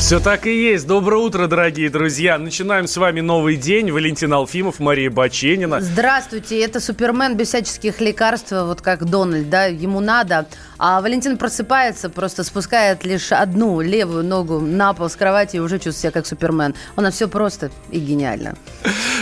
Все так и есть. Доброе утро, дорогие друзья. Начинаем с вами новый день. Валентин Алфимов, Мария Баченина. Здравствуйте, это Супермен без всяческих лекарств, вот как Дональд, да, ему надо. А Валентин просыпается, просто спускает лишь одну левую ногу на пол с кровати и уже чувствует себя как Супермен. У нас все просто и гениально.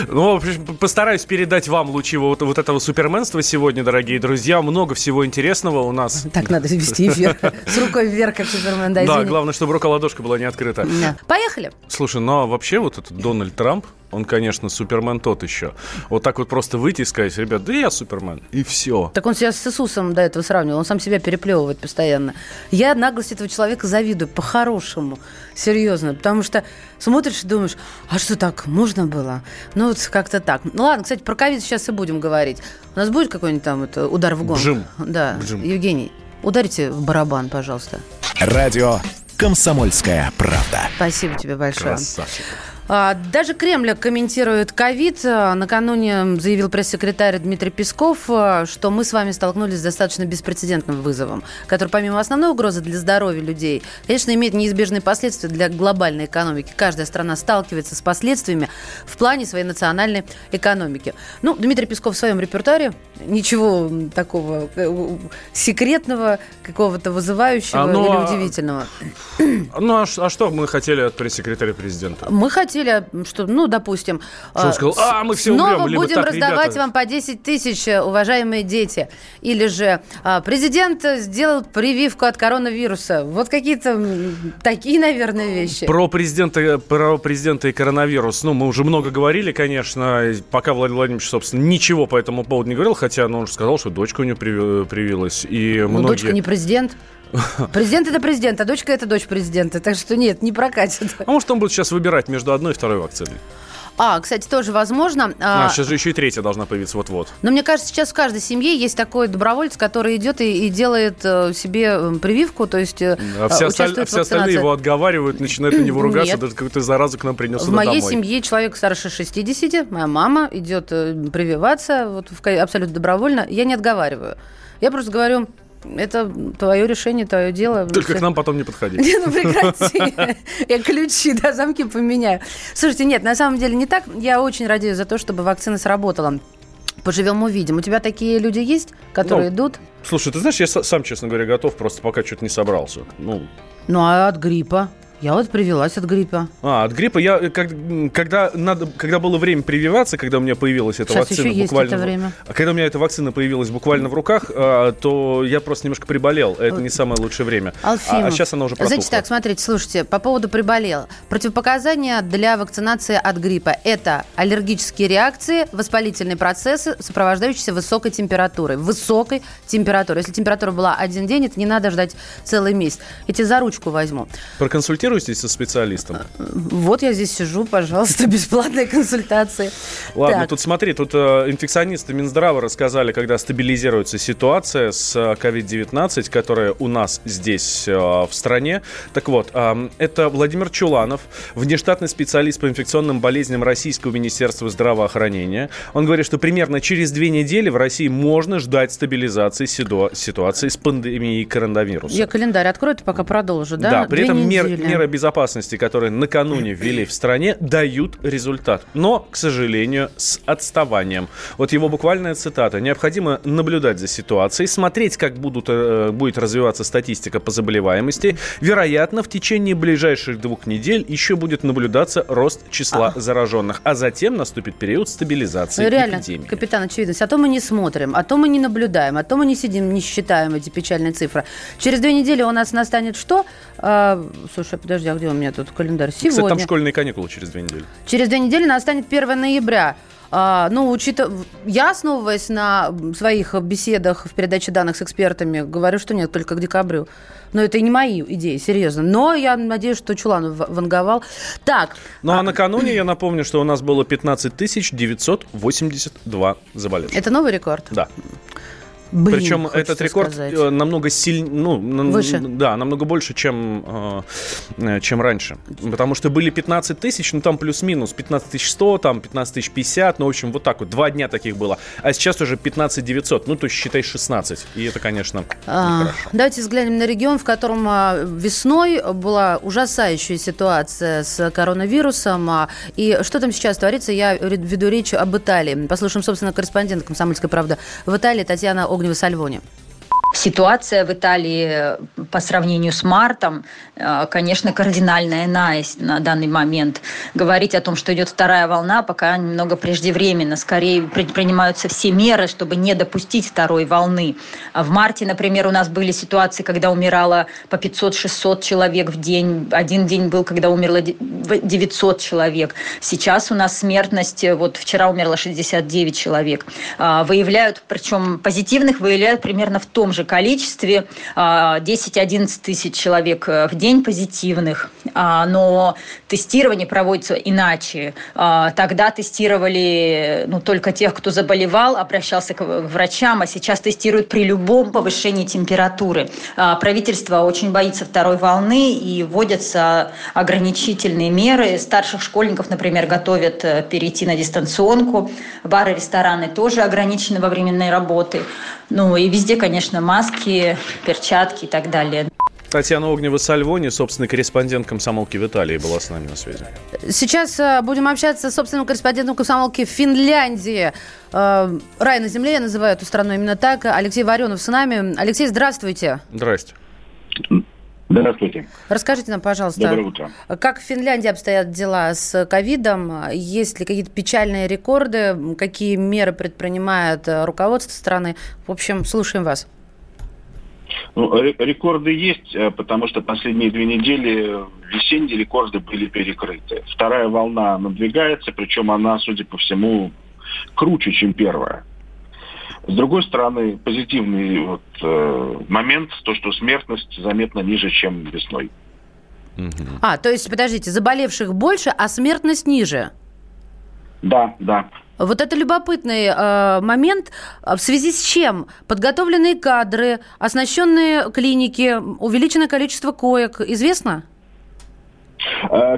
Ну, в общем, постараюсь передать вам лучи вот, вот этого суперменства сегодня, дорогие друзья. Много всего интересного у нас. Так надо вести вверх, с рукой вверх, как Супермен, да, Да, главное, чтобы рука-ладошка была не открыта. Да. Поехали. Слушай, ну а вообще вот этот Дональд Трамп, он, конечно, супермен тот еще. Вот так вот просто выйти и сказать, ребят, да я супермен, и все. Так он себя с Иисусом до этого сравнивал, он сам себя переплевывает постоянно. Я наглости этого человека завидую, по-хорошему, серьезно, потому что смотришь и думаешь, а что так, можно было? Ну вот как-то так. Ну ладно, кстати, про ковид сейчас и будем говорить. У нас будет какой-нибудь там это, удар в гонг? Бжим. Да, Бжим. Евгений, ударите в барабан, пожалуйста. Радио «Комсомольская правда». Спасибо тебе большое. Красавчик. А, Даже Кремль комментирует ковид. А, Накануне заявил пресс-секретарь Дмитрий Песков, а, что мы с вами столкнулись с достаточно беспрецедентным вызовом, который помимо основной угрозы для здоровья людей, конечно, имеет неизбежные последствия для глобальной экономики. Каждая страна сталкивается с последствиями в плане своей национальной экономики. Ну, Дмитрий Песков в своем репертуаре ничего такого э, секретного, какого-то вызывающего А, ну, или а- удивительного. Ну а, а что мы хотели от пресс-секретаря президента? Мы хотели, что, ну, допустим... Что он э, сказал, «А, мы все снова умрем», будем «Так, раздавать ребята». вам по 10 тысяч, э, уважаемые дети. Или же а, президент сделал прививку от коронавируса. Вот какие-то такие, наверное, вещи. Про президента, про президента и коронавирус, ну, мы уже много говорили, конечно, пока Владимир Владимирович, собственно, ничего по этому поводу не говорил, хотя, ну, он же сказал, что дочка у него приви- привилась, и Ну, многие... дочка не президент. Президент это президент, а дочка это дочь президента. Так что нет, не прокатит. А может, он будет сейчас выбирать между одной и второй вакциной? А, кстати, тоже возможно. А, а, сейчас же еще и третья должна появиться вот-вот. Но мне кажется, сейчас в каждой семье есть такой добровольец, который идет и, и делает э, себе э, прививку, то есть э, А все, осталь- а все остальные его отговаривают, начинают на него ругаться, Нет. даже какую-то заразу к нам принес В сюда моей домой. семье человек старше 60, моя мама идет прививаться вот, в абсолютно добровольно. Я не отговариваю. Я просто говорю, это твое решение, твое дело. Только к нам потом не подходить. Не, ну прекрати. Я ключи, да, замки поменяю. Слушайте, нет, на самом деле не так. Я очень радеюсь за то, чтобы вакцина сработала. Поживем, увидим. У тебя такие люди есть, которые Ну, идут? Слушай, ты знаешь, я сам, честно говоря, готов, просто пока что-то не собрался. Ну, Ну, а от гриппа? Я вот привелась от гриппа. А, от гриппа я, э, как- когда, надо, когда было время прививаться, когда у меня появилась эта Сейчас вакцина еще есть буквально... это в- время. А когда у меня эта вакцина появилась буквально в руках, а, то я просто немножко приболел. Это не самое лучшее время. А- Алфимов. А, сейчас она уже протухла. Значит так, смотрите, слушайте, по поводу приболел. Противопоказания для вакцинации от гриппа – это аллергические реакции, воспалительные процессы, сопровождающиеся высокой температурой. Высокой температурой. Если температура была один день, это не надо ждать целый месяц. Я тебе за ручку возьму. Проконсультируйтесь со специалистом. Вот я здесь сижу, пожалуйста, бесплатные консультации. Ладно, Так. тут смотри, тут э, инфекционисты Минздрава рассказали, когда стабилизируется ситуация с э, COVID-19, которая у нас здесь э, в стране. Так вот, э, это Владимир Чуланов, внештатный специалист по инфекционным болезням Российского Министерства здравоохранения. Он говорит, что примерно через две недели в России можно ждать стабилизации ситуации с пандемией коронавируса. Я календарь открою, ты пока продолжу, да? Да, при Две этом мер- недели. Меры безопасности, которые накануне ввели в стране, дают результат. Но, к сожалению, с отставанием. Вот его буквальная цитата. Необходимо наблюдать за ситуацией, смотреть, как будут, э, будет развиваться статистика по заболеваемости. Вероятно, в течение ближайших двух недель еще будет наблюдаться рост числа зараженных. А затем наступит период стабилизации Ну, реально, эпидемии. капитан очевидность. А то мы не смотрим, а то мы не наблюдаем, а то мы не сидим, не считаем эти печальные цифры. Через две недели у нас настанет что? А, слушай, подожди, а где у меня тут календарь? Сегодня. Кстати, там школьные каникулы через две недели. Через две недели настанет 1 ноября. А, ну, учитывая, я, основываясь на своих беседах в передаче данных с экспертами, говорю, что нет, только к декабрю. Но это и не мои идеи, серьезно. Но я надеюсь, что Чуланов в- ванговал. Так, Ну а накануне я напомню, что у нас было 15 982 заболевших. это новый рекорд? Да. Блин, Причем этот рекорд сказать. э, намного сильнее, ну, Выше. да, намного больше, чем, э, э, чем раньше. Потому что были 15 тысяч, ну там плюс-минус, 15 тысяч 100, там 15 тысяч 50, ну, в общем, вот так вот, два дня таких было. А сейчас уже 15 900, ну, то есть считай 16. И это, конечно, А, нехорошо. Давайте взглянем на регион, в котором а, весной была ужасающая ситуация с коронавирусом. А, И что там сейчас творится, я веду речь об Италии. Послушаем, собственно, корреспондента «Комсомольской правды» в Италии Татьяна Огнева-Сальвони. Ситуация в Италии э, по сравнению с мартом, э, конечно, кардинально иная на данный момент. Говорить о том, что идет вторая волна, пока немного преждевременно. Скорее предпринимаются все меры, чтобы не допустить второй волны. А В марте, например, у нас были ситуации, когда умирало по 500-600 человек в день. Один день был, когда умерло де- в- 900 человек. Сейчас у нас смертность, э, вот вчера умерло 69 человек. А, Выявляют, причем позитивных выявляют примерно в том же количестве, а, 10-11 тысяч человек э, в день позитивных. А, Но тестирование проводится иначе. А, Тогда тестировали ну, только тех, кто заболевал, обращался к врачам, а сейчас тестируют при любом повышении температуры. А, Правительство очень боится второй волны и вводятся ограничительные меры. Старших школьников, например, готовят э, перейти на дистанционку. Бары, рестораны тоже ограничены во временной работы. Ну и везде, конечно, маски, перчатки и так далее. Татьяна Огнева-Сальвони, собственно, корреспондент комсомолки в Италии, была с нами на связи. Сейчас а, будем общаться с собственным корреспондентом комсомолки в Финляндии. А, Рай на земле, я называю эту страну именно так. Алексей Варенов с нами. Алексей, здравствуйте. Здрасте. Здравствуйте. Расскажите нам, пожалуйста, Доброе утро. как в Финляндии обстоят дела с ковидом? Есть ли какие-то печальные рекорды? Какие меры предпринимает э, руководство страны? В общем, слушаем вас. Ну, ре- рекорды есть, э, потому что последние две недели весенние рекорды были перекрыты. Вторая волна надвигается, причем она, судя по всему, круче, чем первая. С другой стороны, позитивный вот, э, момент, то, что смертность заметно ниже, чем весной. А, то есть, подождите, заболевших больше, а смертность ниже. Да, да. Вот это любопытный э, момент. А В связи с чем? Подготовленные кадры, оснащенные клиники, увеличенное количество коек. Известно? Э,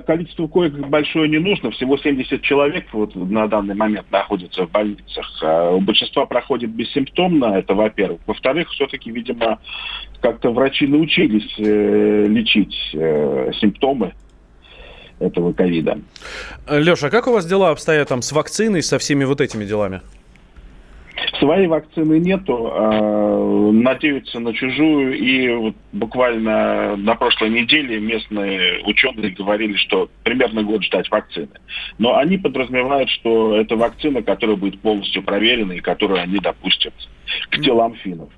Количество коек большое не нужно, всего 70 человек вот на данный момент находятся в больницах. Э, У большинства проходит бессимптомно, это во-первых. Во-вторых, все-таки, видимо, как-то врачи научились э, лечить э, симптомы этого ковида. Леша, а как у вас дела обстоят там с вакциной, со всеми вот этими делами? Своей вакцины нету, э, надеются на чужую, и вот буквально на прошлой неделе местные ученые говорили, что примерно год ждать вакцины. Но они подразумевают, что это вакцина, которая будет полностью проверена и которую они допустят к телам финнов.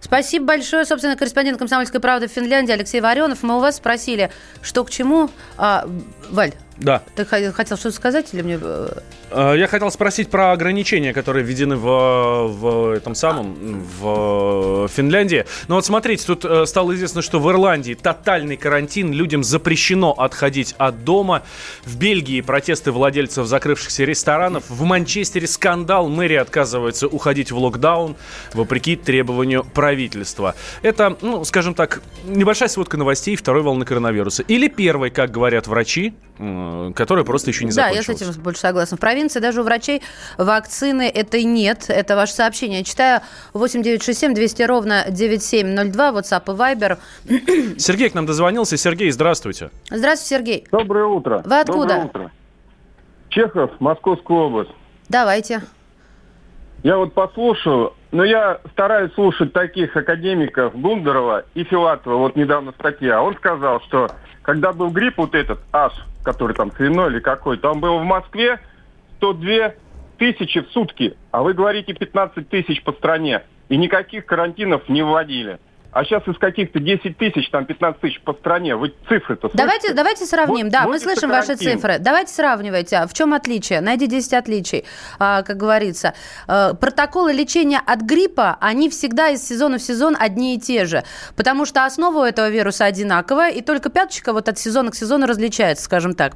Спасибо большое, собственно, корреспондент «Комсомольской правды» в Финляндии Алексей Варенов. Мы у вас спросили, что к чему. А, Валь, Да. ты хо- хотел что-то сказать или мне... э, Э, Я хотел спросить про ограничения, которые введены в, в этом самом в Финляндии. Но вот смотрите, тут э, стало известно, что в Ирландии тотальный карантин, людям запрещено отходить от дома. В Бельгии протесты владельцев закрывшихся ресторанов. В Манчестере скандал, мэрия отказывается уходить в локдаун вопреки требованию правительства. Это, ну, скажем так, небольшая сводка новостей второй волны коронавируса. Или первой, как говорят врачи, которая просто еще не Да, я закончилась. с этим больше согласна. В провинции даже у врачей вакцины этой нет. Это ваше сообщение. Я читаю 8967 200 ровно 9702, WhatsApp и Viber. Сергей к нам дозвонился. Сергей, здравствуйте. Здравствуйте, Сергей. Доброе утро. Вы откуда? Доброе утро. Чехов, Московская область. Давайте. Я вот послушал, но я стараюсь слушать таких академиков Гундарова и Филатова. Вот недавно статья. Он сказал, что когда был грипп вот этот, аж, который там свиной или какой, там был в Москве 102 тысячи в сутки, а вы говорите 15 тысяч по стране. И никаких карантинов не вводили. А сейчас из каких-то 10 тысяч, там 15 тысяч по стране. Вы цифры-то Давайте, слышите? давайте сравним. Вот да, мы слышим ваши карантин. цифры. Давайте сравнивайте. А В чем отличие? Найди 10 отличий, а, как говорится. Э, Протоколы лечения от гриппа, они всегда из сезона в сезон одни и те же. Потому что основа у этого вируса одинаковая, и только пяточка вот от сезона к сезону различается, скажем так.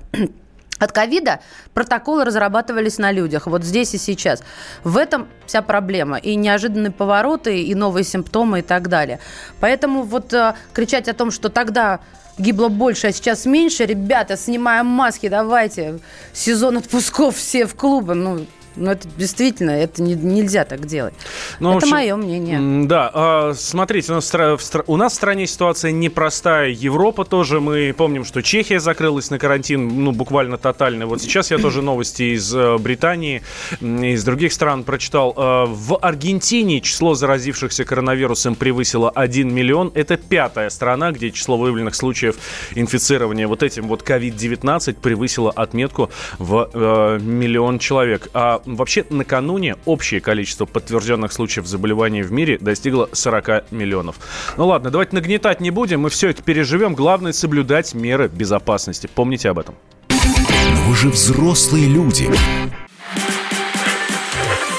От ковида протоколы разрабатывались на людях, вот здесь и сейчас. В этом вся проблема. И неожиданные повороты, и новые симптомы, и так далее. Поэтому вот э, кричать о том, что тогда гибло больше, а сейчас меньше, ребята, снимаем маски, давайте, сезон отпусков все в клубы, ну, ну, это действительно, это не, нельзя так делать. Ну, это общем, мое мнение. Да, а, смотрите, у нас, в, у нас в стране ситуация непростая. Европа тоже, мы помним, что Чехия закрылась на карантин, ну, буквально тотально. Вот сейчас я тоже новости из э, Британии, из других стран прочитал. Э, в Аргентине число заразившихся коронавирусом превысило 1 миллион. Это пятая страна, где число выявленных случаев инфицирования вот этим вот COVID-19 превысило отметку в э, миллион человек. А вообще накануне общее количество подтвержденных случаев заболеваний в мире достигло 40 миллионов. Ну ладно, давайте нагнетать не будем, мы все это переживем. Главное соблюдать меры безопасности. Помните об этом. Но вы же взрослые люди.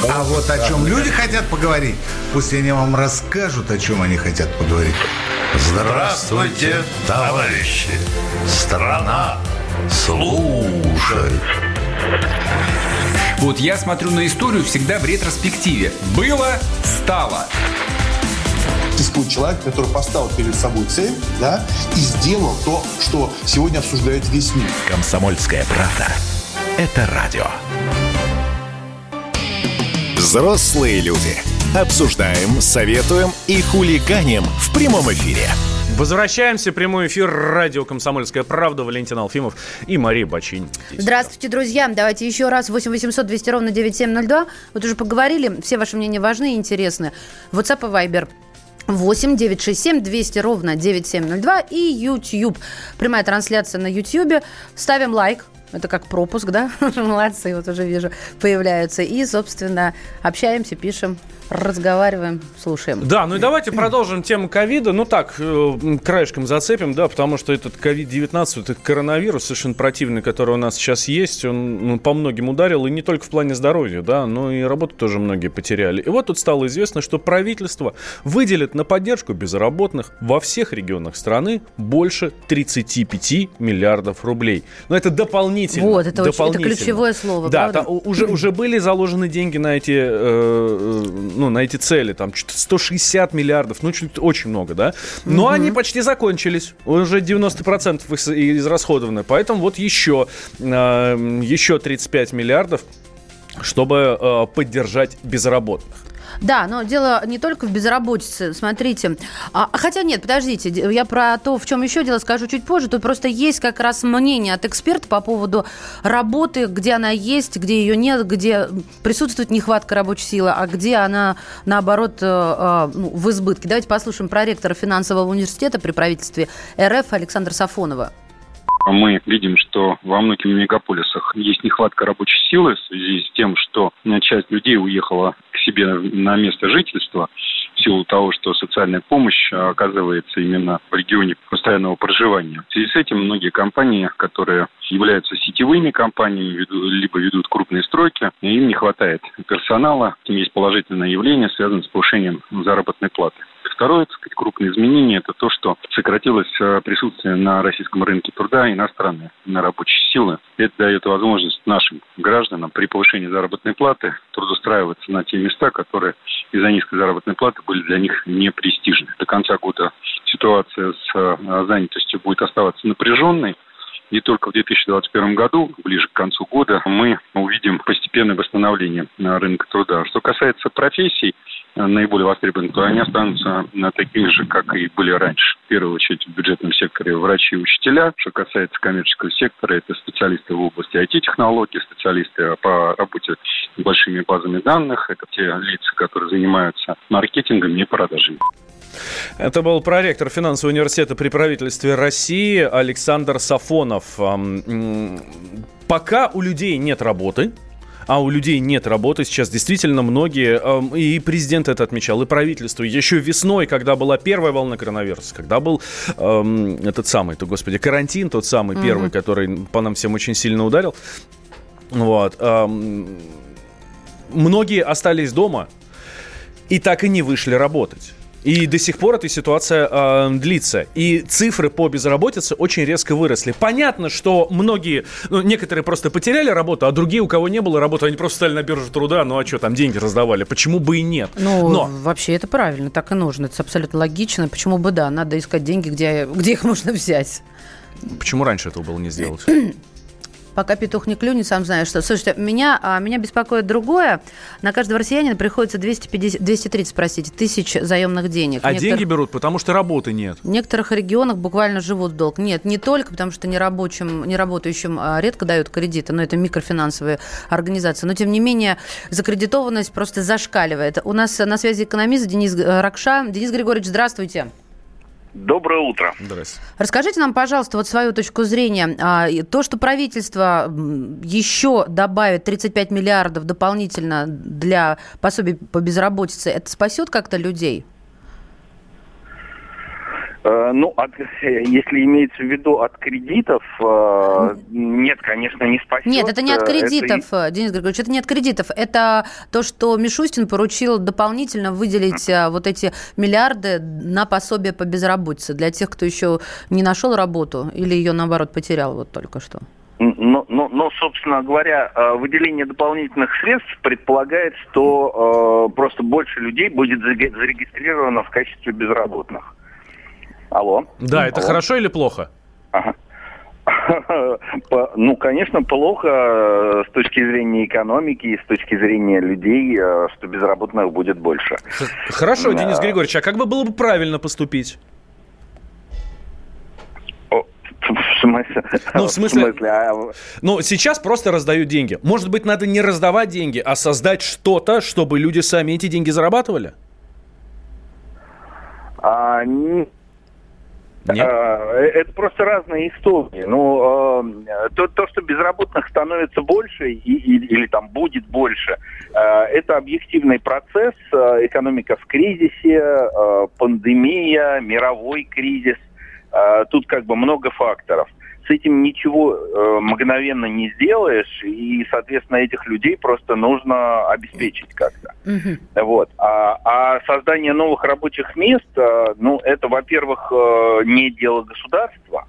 А вот о чем люди хотят поговорить, пусть они вам расскажут, о чем они хотят поговорить. Здравствуйте, товарищи! Страна служит! Вот я смотрю на историю всегда в ретроспективе. Было, стало. Существует человек, который поставил перед собой цель, да, и сделал то, что сегодня обсуждает весь мир. Комсомольская правда. Это радио. Взрослые люди. Обсуждаем, советуем и хулиганим в прямом эфире. Возвращаемся. Прямой эфир. Радио «Комсомольская правда». Валентин Алфимов и Мария Бачин. Здравствуйте, друзья. Давайте еще раз. 8 800 200 ровно 9702. Вот уже поговорили. Все ваши мнения важны и интересны. WhatsApp и Viber 8 967 200 ровно 9702 и YouTube. Прямая трансляция на YouTube. Ставим лайк, это как пропуск, да? Молодцы, вот уже вижу, появляются. И, собственно, общаемся, пишем разговариваем, слушаем. Да, ну и давайте продолжим тему ковида. Ну так, э, краешком зацепим, да, потому что этот ковид-19, этот коронавирус совершенно противный, который у нас сейчас есть, он ну, по многим ударил, и не только в плане здоровья, да, но и работу тоже многие потеряли. И вот тут стало известно, что правительство выделит на поддержку безработных во всех регионах страны больше 35 миллиардов рублей. Но это дополнительно. Вот, это, дополнительно. Очень, это ключевое слово, Да, та, уже, уже были заложены деньги на эти э, э ну, на эти цели, там, что-то 160 миллиардов, ну, чуть очень много, да? Но угу. они почти закончились, уже 90% израсходованы, поэтому вот еще, э, еще 35 миллиардов, чтобы э, поддержать безработных. Да, но дело не только в безработице. Смотрите. А, хотя нет, подождите. Я про то, в чем еще дело, скажу чуть позже. Тут просто есть как раз мнение от эксперта по поводу работы, где она есть, где ее нет, где присутствует нехватка рабочей силы, а где она, наоборот, э, э, ну, в избытке. Давайте послушаем проректора финансового университета при правительстве РФ Александра Сафонова мы видим, что во многих мегаполисах есть нехватка рабочей силы в связи с тем, что часть людей уехала к себе на место жительства в силу того, что социальная помощь оказывается именно в регионе постоянного проживания. В связи с этим многие компании, которые являются сетевыми компаниями, либо ведут крупные стройки, им не хватает персонала. Есть положительное явление, связанное с повышением заработной платы. Второе, так сказать, крупное изменение – это то, что сократилось э, присутствие на российском рынке труда иностранной на рабочей силы. Это дает возможность нашим гражданам при повышении заработной платы трудоустраиваться на те места, которые из-за низкой заработной платы были для них непрестижны. До конца года ситуация с э, занятостью будет оставаться напряженной, и только в 2021 году, ближе к концу года, мы увидим постепенное восстановление рынка труда. Что касается профессий, э, наиболее востребованных, то они останутся такими же, как и были раньше. В первую очередь в бюджетном секторе врачи и учителя. Что касается коммерческого сектора, это специалисты в области IT-технологий, специалисты по работе с большими базами данных. Это те лица, которые занимаются маркетингом и продажами. Это был проректор финансового университета при правительстве России Александр Сафонов. Пока у людей нет работы, а у людей нет работы. Сейчас действительно многие, и президент это отмечал, и правительство. Еще весной, когда была первая волна коронавируса, когда был эм, этот самый, то, господи, карантин, тот самый угу. первый, который по нам всем очень сильно ударил, вот, эм, многие остались дома и так и не вышли работать. И до сих пор эта ситуация э, длится. И цифры по безработице очень резко выросли. Понятно, что многие, ну, некоторые просто потеряли работу, а другие, у кого не было работы, они просто стали на биржу труда, ну а что, там деньги раздавали. Почему бы и нет? Ну, Но вообще это правильно, так и нужно. Это абсолютно логично. Почему бы да, надо искать деньги, где, где их можно взять. почему раньше этого было не сделать? Пока петух не клюнет, сам знаешь что. Слушайте, меня, а, меня беспокоит другое. На каждого россиянина приходится 250, 230, простите, тысяч заемных денег. А В деньги берут, потому что работы нет. В некоторых регионах буквально живут в долг. Нет, не только, потому что нерабочим, неработающим а, редко дают кредиты, но это микрофинансовые организации. Но, тем не менее, закредитованность просто зашкаливает. У нас на связи экономист Денис э, Ракша. Денис Григорьевич, здравствуйте. Доброе утро. Здрасте. Расскажите нам, пожалуйста, вот свою точку зрения. А, То, что правительство еще добавит 35 миллиардов дополнительно для пособий по безработице, это спасет как-то людей? Э, Ну, от- если имеется в виду от кредитов, э, нет, конечно, не спасет. Нет, это не от Э, кредитов, э, Денис Григорьевич, это не от кредитов. Это то, что Мишустин поручил дополнительно выделить вот эти миллиарды на пособие по безработице для тех, кто еще не нашел работу или ее, наоборот, потерял вот только что. Но, но, но, собственно говоря, э, выделение дополнительных средств предполагает, что э, просто больше людей будет зарегистрировано в качестве безработных. Алло. Да, это Алло. хорошо или плохо? Ага. Ну, конечно, плохо э, с точки зрения экономики и с точки зрения людей, э, что безработных будет больше. Хорошо, Да. Денис Григорьевич, а как бы было бы правильно поступить? О, В смысле? Ну, в смысле- а, Ну, сейчас просто раздают деньги. Может быть, надо не раздавать деньги, а создать что-то, чтобы люди сами эти деньги зарабатывали? а, н- Нет? а, э, Это просто разные истории. Ну, э, то, то, что безработных становится больше и- и- или там будет больше, э, это объективный процесс. Экономика в кризисе, пандемия, мировой кризис. Тут как бы много факторов. С этим ничего э, мгновенно не сделаешь, и, соответственно, этих людей просто нужно обеспечить как-то. Вот. А, а создание новых рабочих мест, э, ну, это, во-первых, э, не дело государства.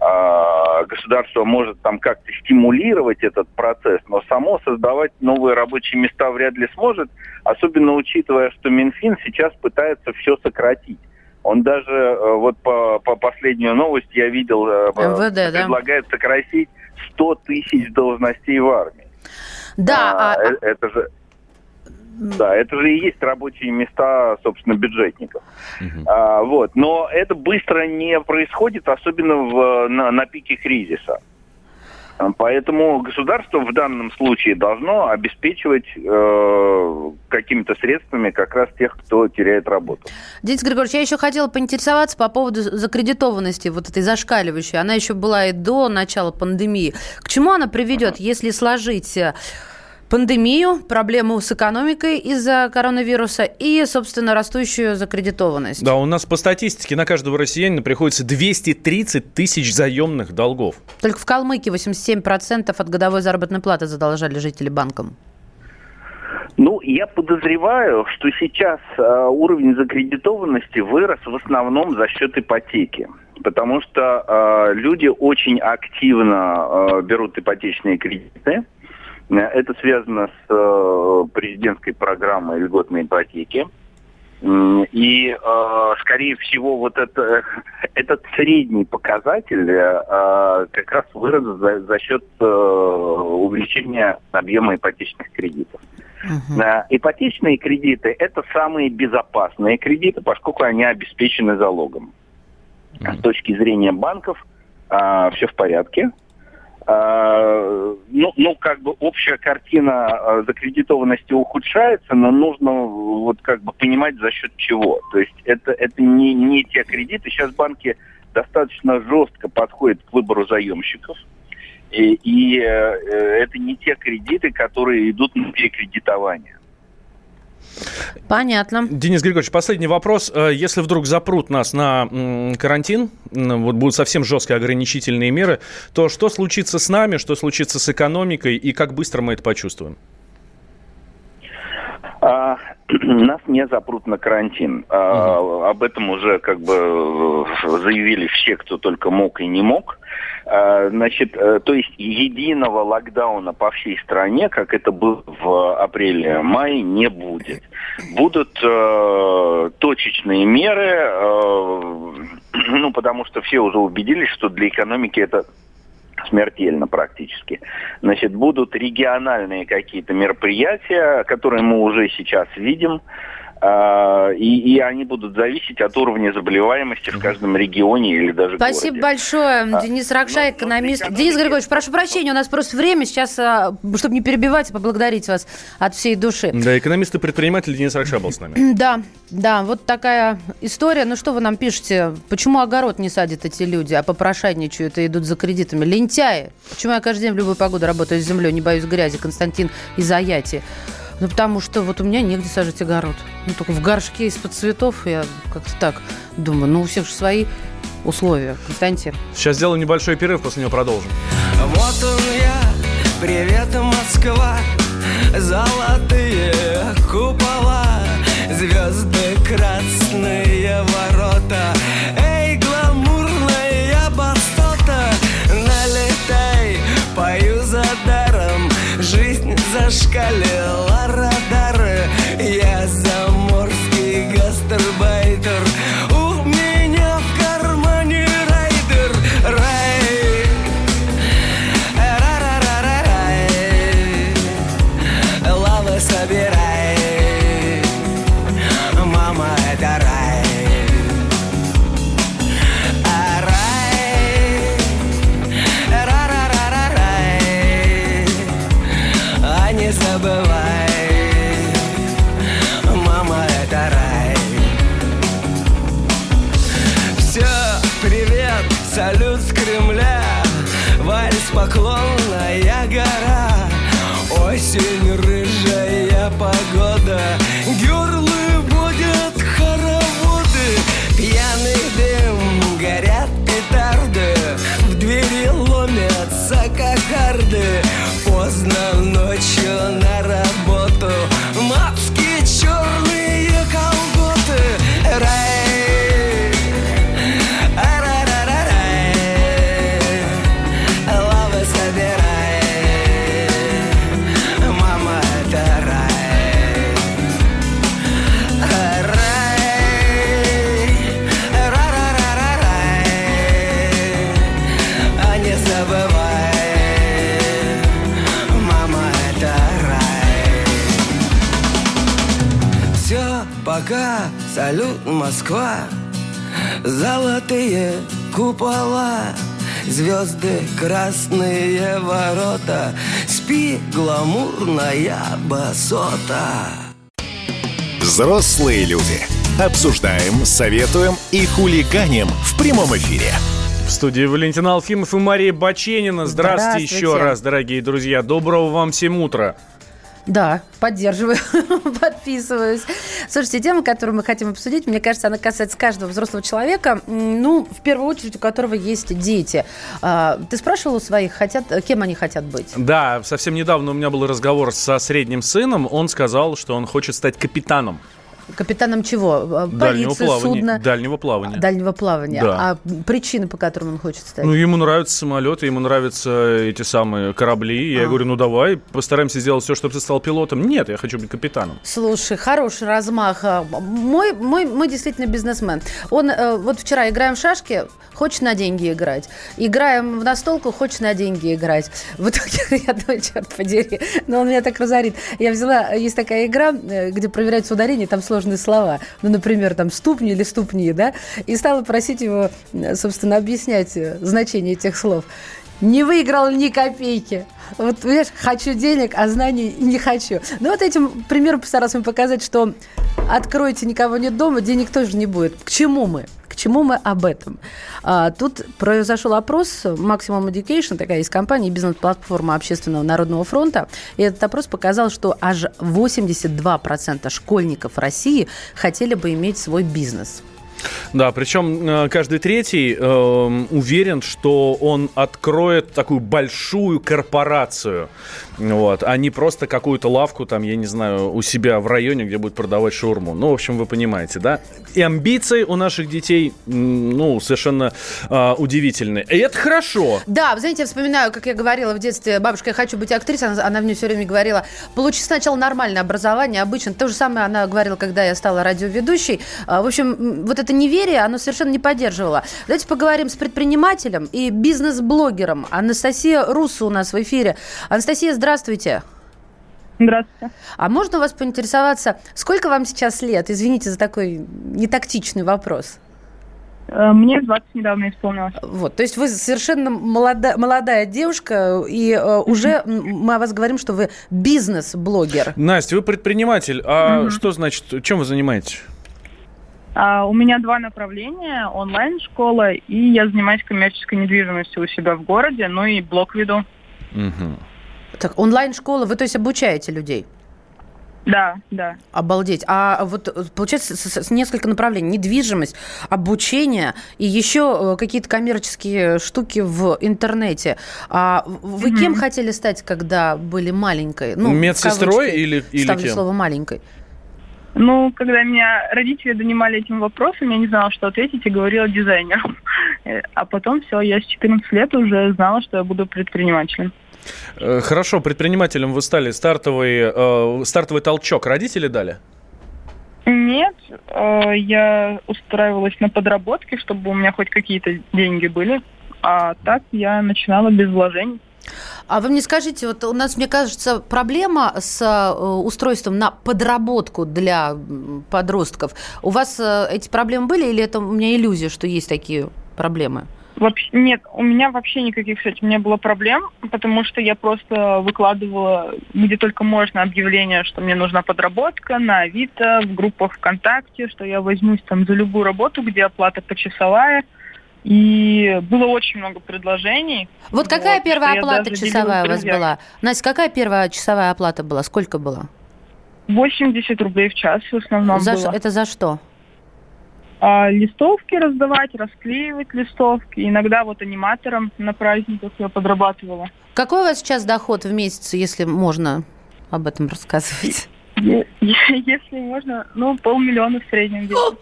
А, Государство может там как-то стимулировать этот процесс, но само создавать новые рабочие места вряд ли сможет, особенно учитывая, что Минфин сейчас пытается все сократить. Он даже, э, вот по, по последнюю новость я видел, э, МВД, да? предлагает сократить 100 тысяч должностей в армии. Да, А, а- э- это же да, это же и есть рабочие места, собственно, бюджетников. А, вот. Но это быстро не происходит, особенно в, на, на пике кризиса. А, Поэтому государство в данном случае должно обеспечивать э, какими-то средствами как раз тех, кто теряет работу. Денис Григорьевич, я еще хотела поинтересоваться по поводу закредитованности вот этой зашкаливающей. Она еще была и до начала пандемии. К чему она приведет, если сложить э, пандемию, проблему с экономикой из-за коронавируса и, собственно, растущую закредитованность? Да, у нас по статистике на каждого россиянина приходится 230 тысяч заемных долгов. Только в Калмыкии 87% от годовой заработной платы задолжали жители банкам. Ну, я подозреваю, что сейчас э, уровень закредитованности вырос в основном за счет ипотеки. Потому что э, люди очень активно э, берут ипотечные кредиты. Э, Это связано с э, президентской программой льготной ипотеки. И, э, скорее всего, вот это, этот средний показатель э, как раз вырос за, за счет увеличения объема ипотечных кредитов. Э, Ипотечные кредиты – это самые безопасные кредиты, поскольку они обеспечены залогом. С точки зрения банков все в порядке. А, ну, ну, как бы общая картина а, закредитованности ухудшается, но нужно вот как бы понимать за счет чего. То есть это, это не, не те кредиты. Сейчас банки достаточно жестко подходят к выбору заемщиков. И, и э, это не те кредиты, которые идут на перекредитование. Понятно. Денис Григорьевич, последний вопрос. Э, Если вдруг запрут нас на карантин, вот будут совсем жесткие ограничительные меры, то что случится с нами, что случится с экономикой и как быстро мы это почувствуем? А, нас не запрут на карантин. А, об этом уже как бы э, заявили все, кто только мог и не мог. А, значит, э, то есть единого локдауна по всей стране, как это было в апреле-мае, не будет. Будут э, точечные меры, э, ну, потому что все уже убедились, что для экономики это смертельно практически. Значит, будут региональные какие-то мероприятия, которые мы уже сейчас видим. А, и, и они будут зависеть от уровня заболеваемости в каждом регионе или даже Спасибо городе. большое, А, Денис Ракша, экономист. Денис Григорьевич, прошу прощения, у нас просто время. Сейчас, а, чтобы не перебивать, поблагодарить вас от всей души. Да, экономист и предприниматель Денис Ракша был с нами. Да, да, вот такая история. Ну что вы нам пишете? Почему огород не садят эти люди, а попрошайничают и идут за кредитами? Лентяи. Почему я каждый день в любую погоду работаю с землей, не боюсь грязи? Константин из Аяти. Ну, потому что вот у меня негде сажать огород. Ну, только в горшке из-под цветов я как-то так думаю. Ну, у всех же свои условия. Константин. Сейчас сделаем небольшой перерыв, после него продолжим. Вот он я, привет, Москва Золотые купола Звезды красные ворота Эй, гламурная басота Налетай, пою зашкалила радары Я заморский гастарбайтер there салют, Москва. Золотые купола, звезды, красные ворота, спи, гламурная басота. Взрослые люди. Обсуждаем, советуем и хулиганим в прямом эфире. В студии Валентин Алфимов и Мария Баченина. Здравствуйте, Здравствуйте. еще раз, дорогие друзья. Доброго вам всем утра. Да, поддерживаю, подписываюсь. Слушайте, тема, которую мы хотим обсудить, мне кажется, она касается каждого взрослого человека, ну, в первую очередь, у которого есть дети. А, Ты спрашивал у своих, хотят, кем они хотят быть? Да, совсем недавно у меня был разговор со средним сыном. Он сказал, что он хочет стать капитаном Капитаном чего? А, дальнего Полиции, плавания. судна? Дальнего плавания. Дальнего плавания. Да. А причины, по которым он хочет стать? Ну, ему нравятся самолеты, ему нравятся эти самые корабли. Я А. говорю, ну давай, постараемся сделать все, чтобы ты стал пилотом. Нет, я хочу быть капитаном. Слушай, хороший размах. А, Мой, мой, мой действительно бизнесмен. Он э, вот вчера играем в шашки, хочет на деньги играть. Играем в настолку, хочет на деньги играть. В итоге я думаю, черт подери. Но он меня так разорит. Я взяла, есть такая игра, э, где проверяются ударения, там сложные слова. Ну, например, там ступни или ступни, да? И стала просить его, э, собственно, объяснять э, значение этих слов. Не выиграл ни копейки. Вот, понимаешь, хочу денег, а знаний не хочу. Ну, вот этим примером постарался показать, что откройте, никого нет дома, денег тоже не будет. К чему мы? К чему мы об этом? А, тут произошел опрос Maximum Education, такая есть компания, бизнес-платформа Общественного народного фронта. И этот опрос показал, что аж 82% школьников России хотели бы иметь свой бизнес. Да, причем э, каждый третий э, уверен, что он откроет такую большую корпорацию. Вот, а не просто какую-то лавку, там, я не знаю, у себя в районе, где будет продавать шаурму. Ну, в общем, вы понимаете, да? И амбиции у наших детей, ну, совершенно э, удивительные. И это хорошо. Да, знаете, я вспоминаю, как я говорила в детстве, бабушка, я хочу быть актрисой, она, она мне все время говорила, получи сначала нормальное образование, обычно. То же самое она говорила, когда я стала радиоведущей. А, В общем, вот это неверие, оно совершенно не поддерживало. Давайте поговорим с предпринимателем и бизнес-блогером. Анастасия Руссу у нас в эфире. Анастасия, здравствуйте. Здравствуйте. А можно у вас поинтересоваться, сколько вам сейчас лет? Извините за такой нетактичный вопрос. Э, Мне 20 недавно исполнилось. Вот, то есть вы совершенно молода- молодая девушка, и э, уже мы о вас говорим, что вы бизнес-блогер. Настя, вы предприниматель. А что значит, чем вы занимаетесь? А, У меня два направления. Онлайн-школа, и я занимаюсь коммерческой недвижимостью у себя в городе, ну и блог веду. Так, онлайн-школа, вы, то есть, обучаете людей? Да, да. Обалдеть. А вот э, получается с- с- с несколько направлений. Недвижимость, обучение и еще э, какие-то коммерческие штуки в интернете. А вы кем хотели стать, когда были маленькой? Ну, Медсестрой кавычки или- или ставлю кем? слово маленькой. Ну, когда меня родители донимали этим вопросом, я не знала, что ответить, и говорила дизайнером. Э, А потом все, я с 14 лет уже знала, что я буду предпринимателем. Э, Хорошо, предпринимателем вы стали. Стартовый, э, стартовый толчок родители дали? Нет, э, я устраивалась на подработки, чтобы у меня хоть какие-то деньги были. А так я начинала без вложений. А вы мне скажите, вот у нас, мне кажется, проблема с э, устройством на подработку для подростков. У вас э, эти проблемы были или это у меня иллюзия, что есть такие проблемы? Вообще, нет, у меня вообще никаких с этим не было проблем, потому что я просто выкладывала где только можно объявление, что мне нужна подработка на Авито, в группах ВКонтакте, что я возьмусь там за любую работу, где оплата почасовая. И было очень много предложений. Вот какая Вот, первая оплата часовая у вас была? Настя, какая первая часовая оплата была? Сколько было? 80 рублей в час в основном За было. ш- Это за что? А, листовки раздавать, расклеивать листовки. Иногда вот аниматором на праздниках я подрабатывала. Какой у вас сейчас доход в месяц, если можно об этом рассказывать? Если можно, ну, полмиллиона в среднем где-то.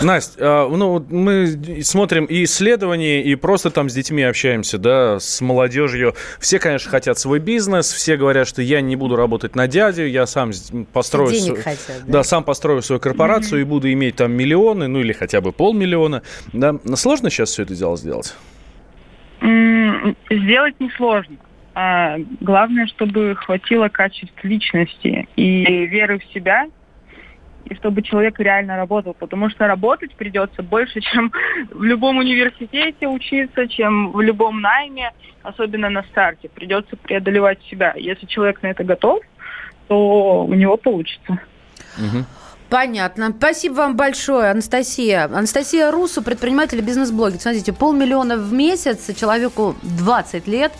Настя, а, ну вот мы смотрим и исследования, и просто там с детьми общаемся, да, с молодежью. Все, конечно, хотят свой бизнес, все говорят, что я не буду работать на дядю, я сам построю... Денег свой- хотят, да? да, сам построю свою корпорацию и буду иметь там миллионы, ну или хотя бы полмиллиона. Да. Сложно сейчас все это дело сделать? Сделать несложно. А главное, чтобы хватило качеств личности и веры в себя, и чтобы человек реально работал, потому что работать придется больше, чем в любом университете учиться, чем в любом найме, особенно на старте. Придется преодолевать себя. Если человек на это готов, то у него получится. Понятно. Спасибо вам большое, Анастасия. Анастасия Русу, предприниматель и бизнес-блогер. Смотрите, полмиллиона в месяц, человеку 20 лет.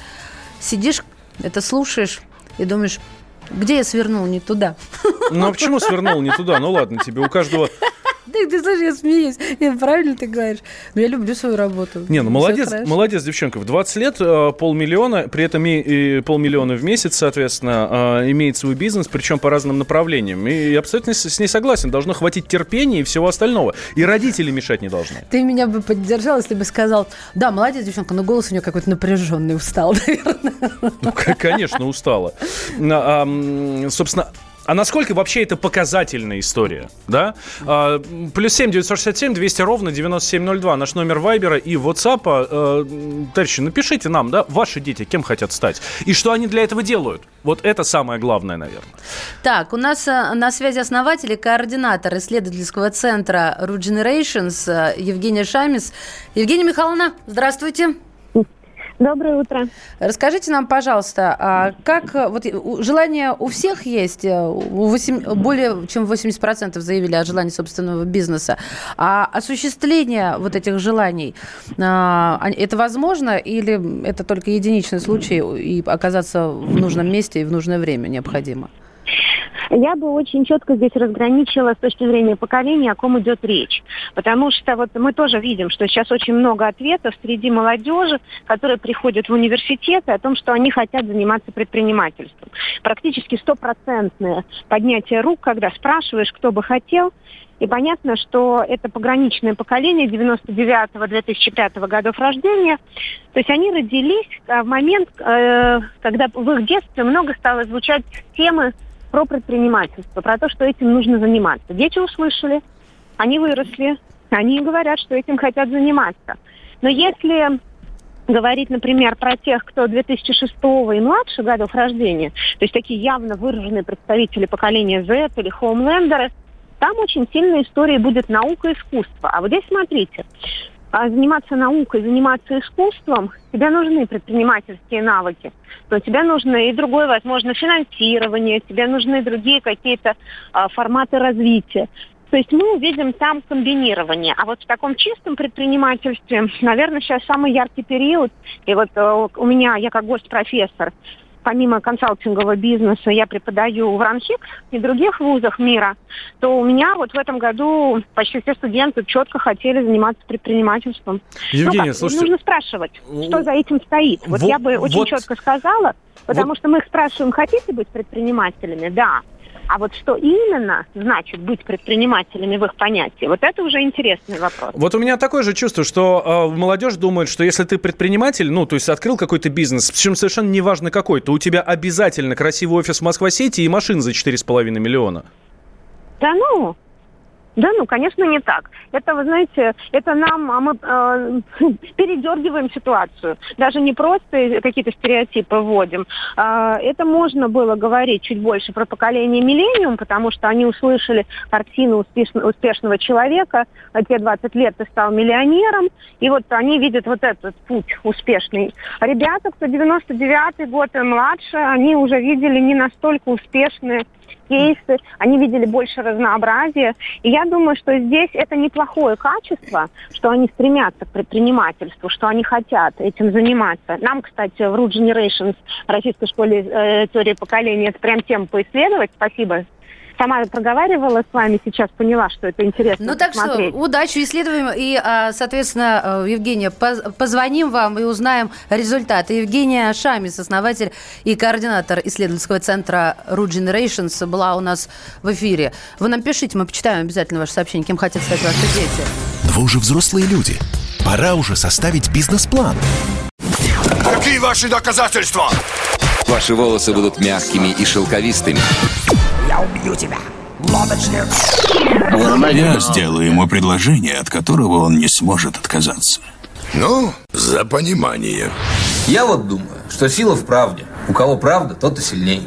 Сидишь, это слушаешь и думаешь, где я свернул не туда? Ну а почему свернул не туда? Ну ладно, тебе у каждого... Да, ты слушай, я смеюсь. Нет, правильно ты говоришь. Но я люблю свою работу. Не, ну молодец, молодец, девчонка. В 20 лет э, полмиллиона, при этом и, полмиллиона в месяц, соответственно, э, имеет свой бизнес, причем по разным направлениям. И я абсолютно с, ней согласен. Должно хватить терпения и всего остального. И родители мешать не должны. Ты меня бы поддержал, если бы сказал, да, молодец, девчонка, но голос у нее какой-то напряженный, устал, наверное. Ну, конечно, устала. Собственно, а насколько вообще это показательная история, да? А, плюс семь девятьсот шестьдесят семь двести ровно 9702 наш номер Вайбера и WhatsApp. Э, товарищи, напишите нам, да, ваши дети кем хотят стать и что они для этого делают. Вот это самое главное, наверное. Так, у нас э, на связи основатель и координатор исследовательского центра Root э, Евгения Шамис. Евгения Михайловна, здравствуйте. Доброе утро. Расскажите нам, пожалуйста, а как э, вот желание у всех есть, э, у восемь- более чем 80% заявили о желании собственного бизнеса, а осуществление вот этих желаний, а, это возможно или это только единичный случай и оказаться в нужном месте и в нужное время необходимо? Я бы очень четко здесь разграничила с точки зрения поколения, о ком идет речь. Потому что вот мы тоже видим, что сейчас очень много ответов среди молодежи, которые приходят в университеты о том, что они хотят заниматься предпринимательством. Практически стопроцентное поднятие рук, когда спрашиваешь, кто бы хотел, и понятно, что это пограничное поколение 99-2005 годов рождения. То есть они родились в момент, э, когда в их детстве много стало звучать темы про предпринимательство, про то, что этим нужно заниматься. Дети услышали, они выросли, они говорят, что этим хотят заниматься. Но если говорить, например, про тех, кто 2006 и младше годов рождения, то есть такие явно выраженные представители поколения Z или хоумлендеры, там очень сильная история будет наука и искусство. А вот здесь смотрите, заниматься наукой, заниматься искусством, тебе нужны предпринимательские навыки. Но тебе нужно и другое, возможно, финансирование, тебе нужны другие какие-то а, форматы развития. То есть мы увидим там комбинирование. А вот в таком чистом предпринимательстве, наверное, сейчас самый яркий период. И вот э, у меня, я как гость-профессор, помимо консалтингового бизнеса я преподаю в РАНХИК и других вузах мира, то у меня вот в этом году почти все студенты четко хотели заниматься предпринимательством. Евгения, ну, как, слушайте... Нужно спрашивать, что за этим стоит. Вот, вот я бы очень вот... четко сказала, потому вот... что мы их спрашиваем, хотите быть предпринимателями? Да. А вот что именно значит быть предпринимателями в их понятии, вот это уже интересный вопрос. Вот у меня такое же чувство, что э, молодежь думает, что если ты предприниматель, ну, то есть открыл какой-то бизнес, причем совершенно неважно какой, то у тебя обязательно красивый офис в Москва-Сити и машин за 4,5 миллиона. Да ну, да, ну, конечно, не так. Это, вы знаете, это нам, а мы э, передергиваем ситуацию. Даже не просто какие-то стереотипы вводим. Э, это можно было говорить чуть больше про поколение миллениум, потому что они услышали картину успешно, успешного человека. Те 20 лет ты стал миллионером. И вот они видят вот этот путь успешный. Ребята, кто 99-й год и младше, они уже видели не настолько успешные кейсы, они видели больше разнообразия. И я думаю, что здесь это неплохое качество, что они стремятся к предпринимательству, что они хотят этим заниматься. Нам, кстати, в Root Generations, Российской школе э, теории поколения, это прям тем поисследовать. Спасибо сама проговаривала с вами, сейчас поняла, что это интересно. Ну так посмотреть. что, удачи, исследуем. И, а, соответственно, э, Евгения, позвоним вам и узнаем результаты. Евгения Шамис, основатель и координатор исследовательского центра Root Generations, была у нас в эфире. Вы нам пишите, мы почитаем обязательно ваше сообщение, кем хотят стать ваши дети. Вы уже взрослые люди. Пора уже составить бизнес-план. Какие ваши доказательства? Ваши волосы будут мягкими и шелковистыми. Я убью тебя. Лодочник. Я сделаю ему предложение, от которого он не сможет отказаться. Ну, за понимание. Я вот думаю, что сила в правде. У кого правда, тот и сильней.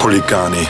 Хулиганы.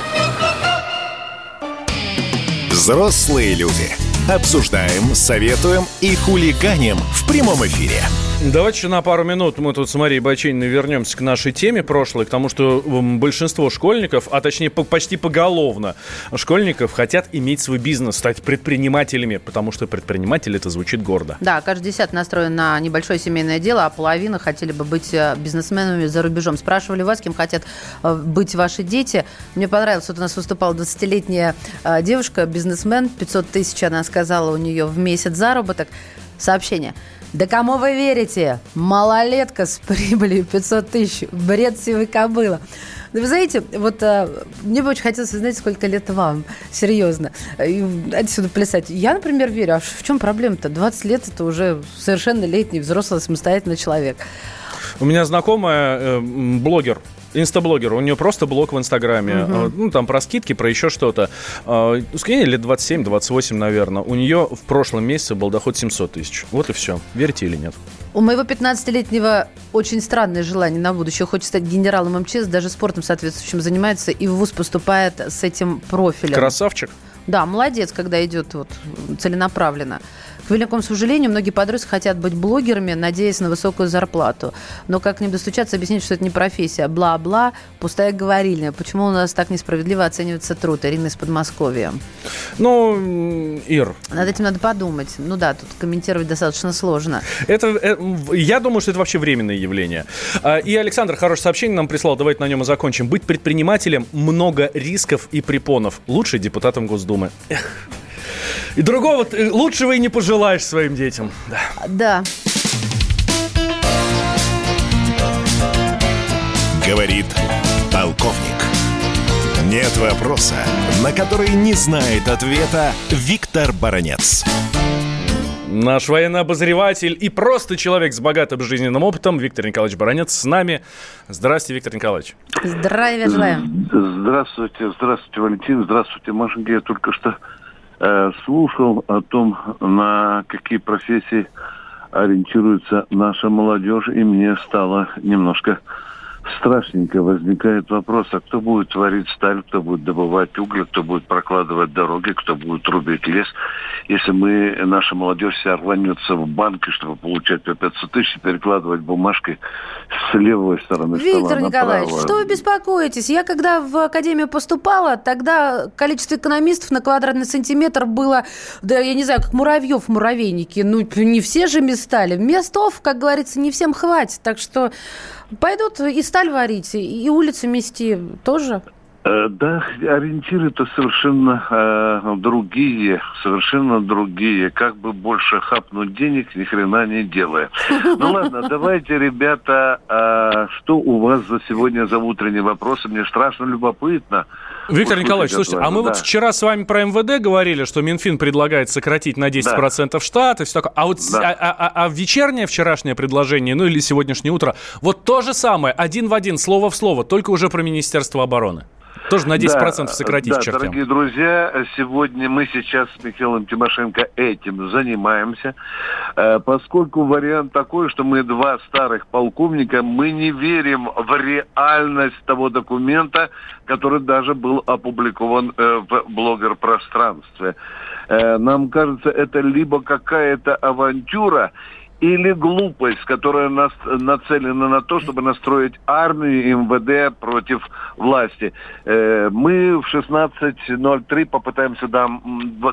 Взрослые люди. Обсуждаем, советуем и хулиганим в прямом эфире. Давайте еще на пару минут мы тут с Марией Бачининой вернемся к нашей теме прошлой, к тому, что большинство школьников, а точнее почти поголовно школьников хотят иметь свой бизнес, стать предпринимателями, потому что предприниматель это звучит гордо. Да, каждый десят настроен на небольшое семейное дело, а половина хотели бы быть э, бизнесменами за рубежом. Спрашивали вас, кем хотят э, быть ваши дети. Мне понравилось, вот у нас выступала 20-летняя э, девушка, бизнесмен, 500 тысяч, она сказала, у нее в месяц заработок. Сообщение – да кому вы верите? Малолетка с прибылью 500 тысяч. Бред сивой кобыла. Да вы знаете, вот а, мне бы очень хотелось узнать, сколько лет вам, серьезно, и отсюда плясать. Я, например, верю, а в чем проблема-то? 20 лет – это уже совершеннолетний, взрослый, самостоятельный человек. У меня знакомая э, блогер, инстаблогер, у нее просто блог в Инстаграме, угу. ну, там про скидки, про еще что-то. Uh, лет 27-28, наверное. У нее в прошлом месяце был доход 700 тысяч. Вот и все. Верите или нет? У моего 15-летнего очень странное желание на будущее. Хочет стать генералом МЧС, даже спортом соответствующим занимается, и в ВУЗ поступает с этим профилем. Красавчик. Да, молодец, когда идет вот целенаправленно. К великому сожалению, многие подростки хотят быть блогерами, надеясь на высокую зарплату. Но как к ним достучаться, объяснить, что это не профессия. Бла-бла, пустая говорильня. Почему у нас так несправедливо оценивается труд? Ирина из Подмосковья. Ну, Ир. Над этим надо подумать. Ну да, тут комментировать достаточно сложно. Это, э, я думаю, что это вообще временное явление. А, И Александр хорошее сообщение нам прислал, давайте на нем и закончим. Быть предпринимателем много рисков и препонов. Лучше депутатом Госдумы. Эх. И другого лучшего и не пожелаешь своим детям. Да. Да. Говорит полковник. Нет вопроса, на который не знает ответа Виктор Баранец. Наш военный обозреватель и просто человек с богатым жизненным опытом Виктор Николаевич Баранец с нами. Здравствуйте, Виктор Николаевич. Здравия желаем. Здравствуйте, здравствуйте, Валентин, здравствуйте, Машенька. Я только что э, слушал о том, на какие профессии ориентируется наша молодежь, и мне стало немножко страшненько. Возникает вопрос, а кто будет творить сталь, кто будет добывать уголь, кто будет прокладывать дороги, кто будет рубить лес. Если мы, наша молодежь вся рванется в банки, чтобы получать по 500 тысяч, и перекладывать бумажкой с левой стороны Виктор Николаевич, направо. что вы беспокоитесь? Я когда в академию поступала, тогда количество экономистов на квадратный сантиметр было, да я не знаю, как муравьев в муравейнике. Ну, не все же местали. Местов, как говорится, не всем хватит. Так что пойдут и сталь варить, и улицы мести тоже. Э, Да, ориентиры-то совершенно э, другие, совершенно другие. Как бы больше хапнуть денег, ни хрена не делая. Ну ладно, давайте, ребята, э, что у вас за сегодня за утренние вопросы? Мне страшно любопытно. Виктор Николаевич, слушайте, а мы вот Да. вчера с вами про МВД говорили, что Минфин предлагает сократить на 10% штат и все такое. А вот Да. а, а- а- а вечернее вчерашнее предложение, ну или сегодняшнее утро, вот то же самое, один в один, слово в слово, только уже про Министерство обороны. Тоже на 10% Да, сократить да, чертям. дорогие друзья, сегодня мы сейчас с Михаилом Тимошенко этим занимаемся, Э, поскольку вариант такой, что мы два старых полковника, мы не верим в реальность того документа, который даже был опубликован э, в блогер-пространстве. Э, Нам кажется, это либо какая-то авантюра, или глупость, которая нас, нацелена на то, чтобы настроить армию и МВД против власти. Э, мы в 16.03 попытаемся дам-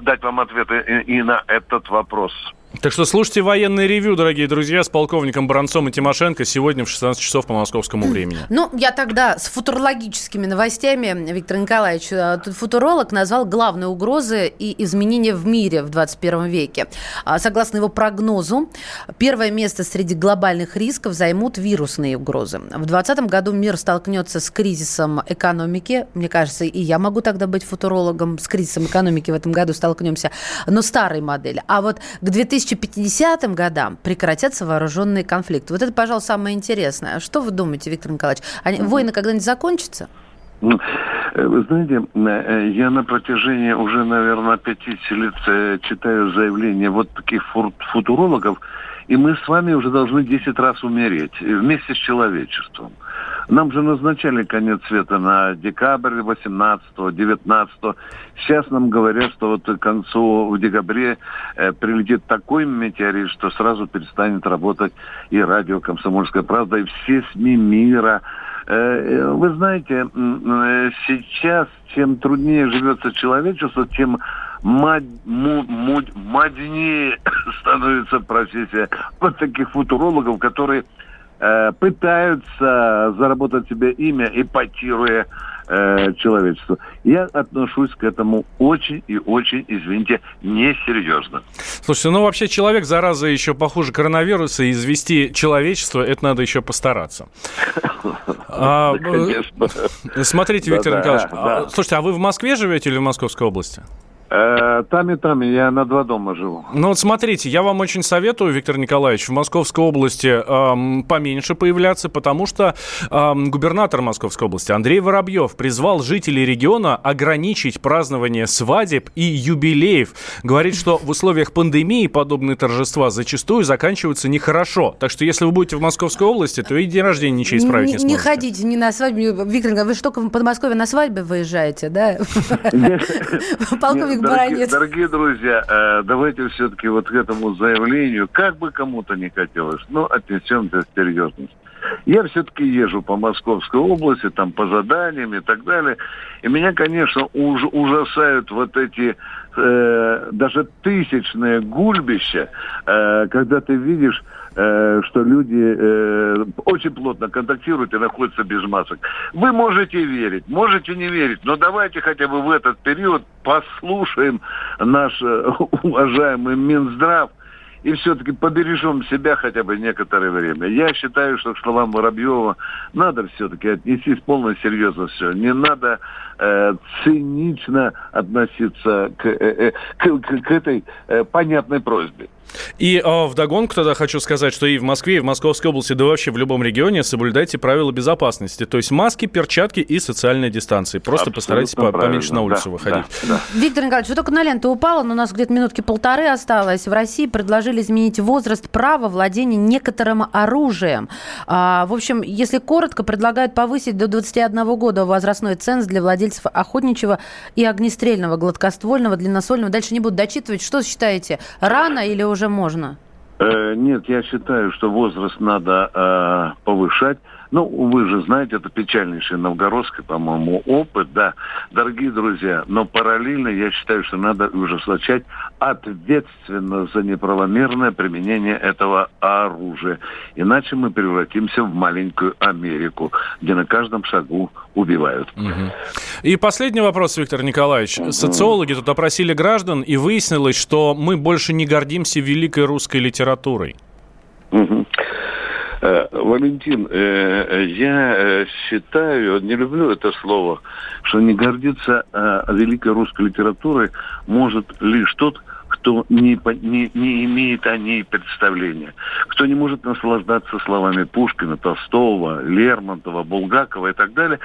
дать вам ответы и на этот вопрос. Так что слушайте военный ревю, дорогие друзья, с полковником Бронцом и Тимошенко сегодня в 16 часов по московскому времени. Ну, я тогда с футурологическими новостями, Виктор Николаевич, э, футуролог назвал главные угрозы и изменения в мире в 21 веке. А, Согласно его прогнозу, первое место среди глобальных рисков займут вирусные угрозы. В 2020 году мир столкнется с кризисом экономики. Мне кажется, и я могу тогда быть футурологом. С кризисом экономики в этом году столкнемся. Но старой модели. А вот к 2050 годам прекратятся вооруженные конфликты. Вот это, пожалуй, самое интересное. А Что вы думаете, Виктор Николаевич? Они, Войны когда-нибудь закончатся? Ну, э, Вы знаете, э, я на протяжении уже, наверное, 50 лет э, читаю заявления вот таких футурологов, и мы с вами уже должны 10 раз умереть э, вместе с человечеством. Нам же назначали конец света на декабрь 18 19 Сейчас нам говорят, что вот к концу в декабре э, прилетит такой метеорит, что сразу перестанет работать и радио «Комсомольская правда», и все СМИ мира. Э, э, Вы знаете, э, сейчас чем труднее живется человечество, тем моднее становится профессия вот таких футурологов, которые пытаются заработать себе имя, эпатируя э, человечество. Я отношусь к этому очень и очень, извините, несерьезно. Слушайте, ну вообще человек, зараза, еще похуже коронавируса, и извести человечество, это надо еще постараться. А, э, Смотрите, Виктор Николаевич, а, слушайте, а вы в Москве живете или в Московской области? Э, там и там, я на два дома живу. Ну вот смотрите, я вам очень советую, Виктор Николаевич, в Московской области эм, поменьше появляться, потому что эм, губернатор Московской области Андрей Воробьев призвал жителей региона ограничить празднование свадеб и юбилеев. Говорит, что в условиях пандемии подобные торжества зачастую заканчиваются нехорошо. Так что если вы будете в Московской области, то и день рождения ничего исправить не, не, сможете. не ходите ни на свадьбу. Виктор вы что, в Подмосковье на свадьбе выезжаете, да? Полковник Дорогие, дорогие друзья, э, давайте все-таки вот к этому заявлению, как бы кому-то не хотелось, но отнесемся с серьезностью. Я все-таки езжу по Московской области, там по заданиям и так далее. И меня, конечно, уж, ужасают вот эти э, даже тысячные гульбища, э, когда ты видишь э, что люди э, очень плотно контактируют и находятся без масок. Вы можете верить, можете не верить, но давайте хотя бы в этот период послушаем наш э, уважаемый Минздрав, и все-таки побережем себя хотя бы некоторое время. Я считаю, что к словам Воробьева надо все-таки отнестись полной серьезностью. Не надо э, цинично относиться к, э, э, к, к, к этой э, понятной просьбе. И э, вдогонку тогда хочу сказать, что и в Москве, и в Московской области, да вообще в любом регионе соблюдайте правила безопасности. То есть маски, перчатки и социальная дистанция. Просто Абсолютно постарайтесь по- поменьше на улицу да, выходить. Да, да. Виктор Николаевич, вы только на ленту упало, но у нас где-то минутки полторы осталось. В России предложили изменить возраст права владения некоторым оружием. А, в общем, если коротко, предлагают повысить до 21 года возрастной ценз для владельцев охотничьего и огнестрельного, гладкоствольного, длинносольного. Дальше не буду дочитывать. Что считаете, рано или уже можно? Э, нет, я считаю, что возраст надо э, повышать. Ну, вы же знаете, это печальнейший новгородский, по-моему, опыт, да, дорогие друзья. Но параллельно я считаю, что надо ужесточать ответственно за неправомерное применение этого оружия. Иначе мы превратимся в маленькую Америку, где на каждом шагу убивают. И последний вопрос, Виктор Николаевич. Социологи тут опросили граждан, и выяснилось, что мы больше не гордимся великой русской литературой. Мгм. Э, Валентин, э, я э, считаю, не люблю это слово, что не гордиться великой русской литературой может лишь тот, кто не, не, не имеет о ней представления, кто не может наслаждаться словами Пушкина, Толстого, Лермонтова, Булгакова и так далее.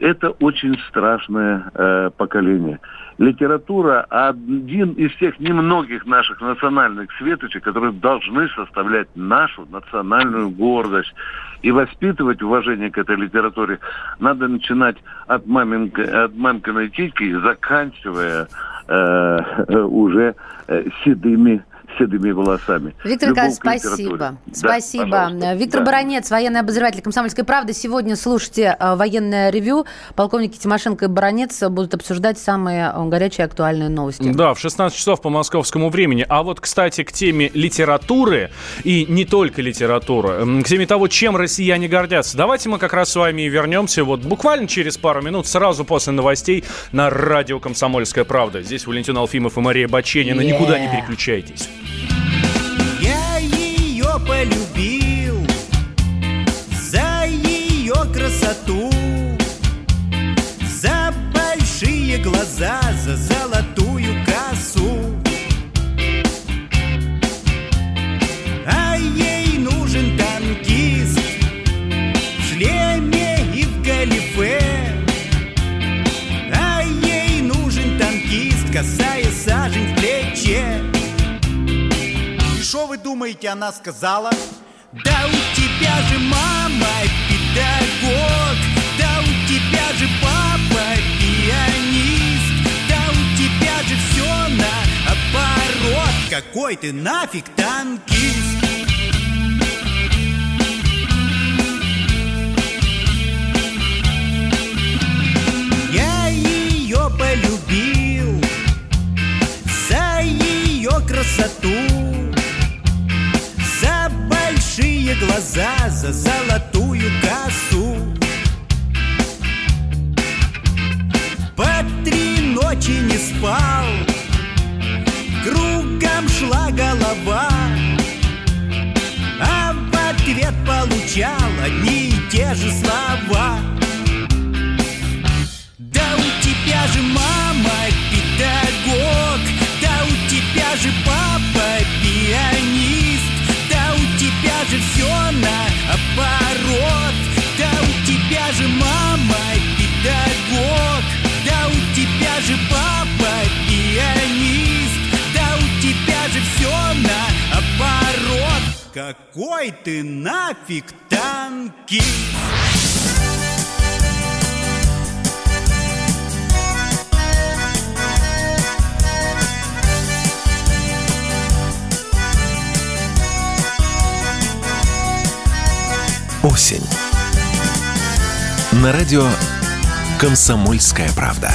Это очень страшное э, поколение. Литература один из тех немногих наших национальных светочек, которые должны составлять нашу национальную гордость. И воспитывать уважение к этой литературе надо начинать от, маменька, от мамкиной титьки, заканчивая э, уже э, седыми седыми волосами. Виктор Николаевич, спасибо. Да, спасибо. пожалуйста. Виктор Да. Баранец, военный обозреватель «Комсомольской правды». Сегодня слушайте э, военное ревю. Полковники Тимошенко и Баранец будут обсуждать самые э, горячие актуальные новости. Да, в 16 часов по московскому времени. А вот, кстати, к теме литературы, и не только литературы, к теме того, чем россияне гордятся, давайте мы как раз с вами и вернемся вот буквально через пару минут, сразу после новостей на радио «Комсомольская правда». Здесь Валентин Алфимов и Мария Баченина. Никуда не переключайтесь. Я ее полюбил за ее красоту, за большие глаза, за золотую косу. А ей нужен танкист в шлеме и в галифе. А ей нужен танкист, касая сажень что вы думаете, она сказала? Да у тебя же мама педагог, да у тебя же папа пианист, да у тебя же все наоборот. Какой ты нафиг танкист? «Комсомольская правда».